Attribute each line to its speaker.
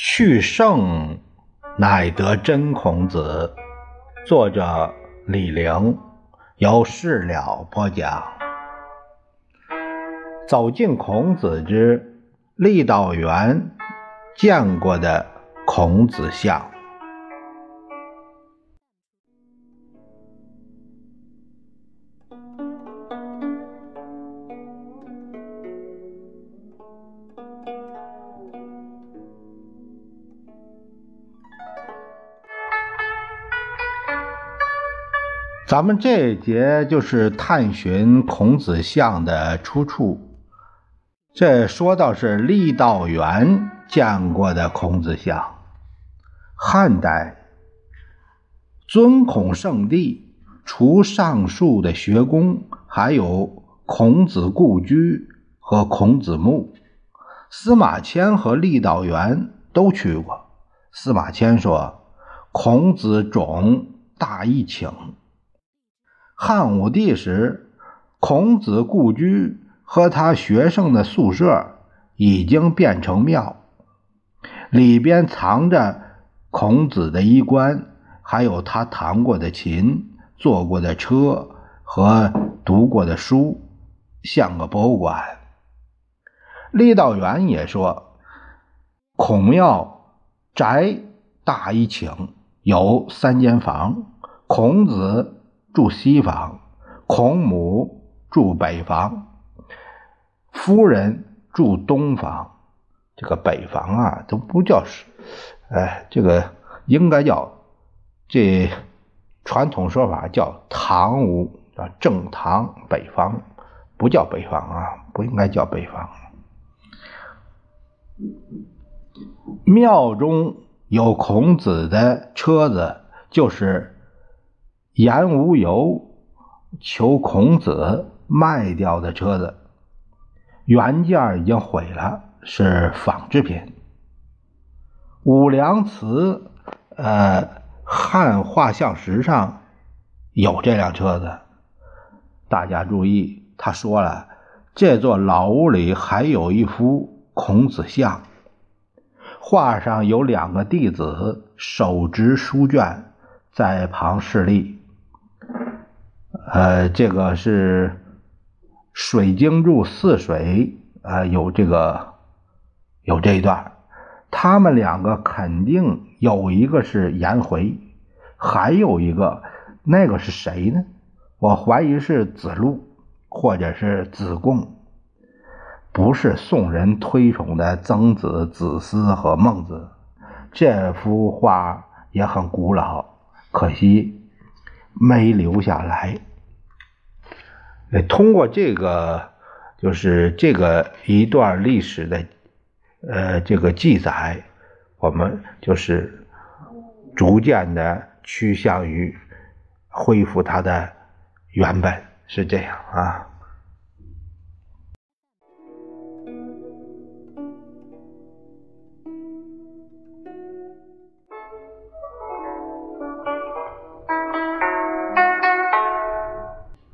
Speaker 1: 去圣乃得真孔子。作者李陵，由事了播讲。走进孔子之郦道元见过的孔子像。咱们这一节就是探寻孔子像的出处。这说到是郦道元见过的孔子像。汉代尊孔圣地，除上述的学宫，还有孔子故居和孔子墓。司马迁和郦道元都去过。司马迁说：“孔子冢大一请。”汉武帝时，孔子故居和他学生的宿舍已经变成庙，里边藏着孔子的衣冠，还有他弹过的琴、坐过的车和读过的书，像个博物馆。郦道元也说，孔庙宅大一顷，有三间房，孔子。住西房，孔母住北房，夫人住东房。这个北房啊，都不叫是，哎，这个应该叫这传统说法叫堂屋，叫正堂北房，不叫北房啊，不应该叫北房。庙中有孔子的车子，就是。言无由求孔子卖掉的车子，原件已经毁了，是仿制品。武梁祠呃汉画像石上有这辆车子。大家注意，他说了，这座老屋里还有一幅孔子像，画上有两个弟子手执书卷在旁侍立。呃，这个是水经注四水啊，有这个有这一段，他们两个肯定有一个是颜回，还有一个那个是谁呢？我怀疑是子路或者是子贡，不是宋人推崇的曾子、子思和孟子。这幅画也很古老，可惜没留下来。通过这个，就是这个一段历史的，呃，这个记载，我们就是逐渐的趋向于恢复它的原本，是这样啊。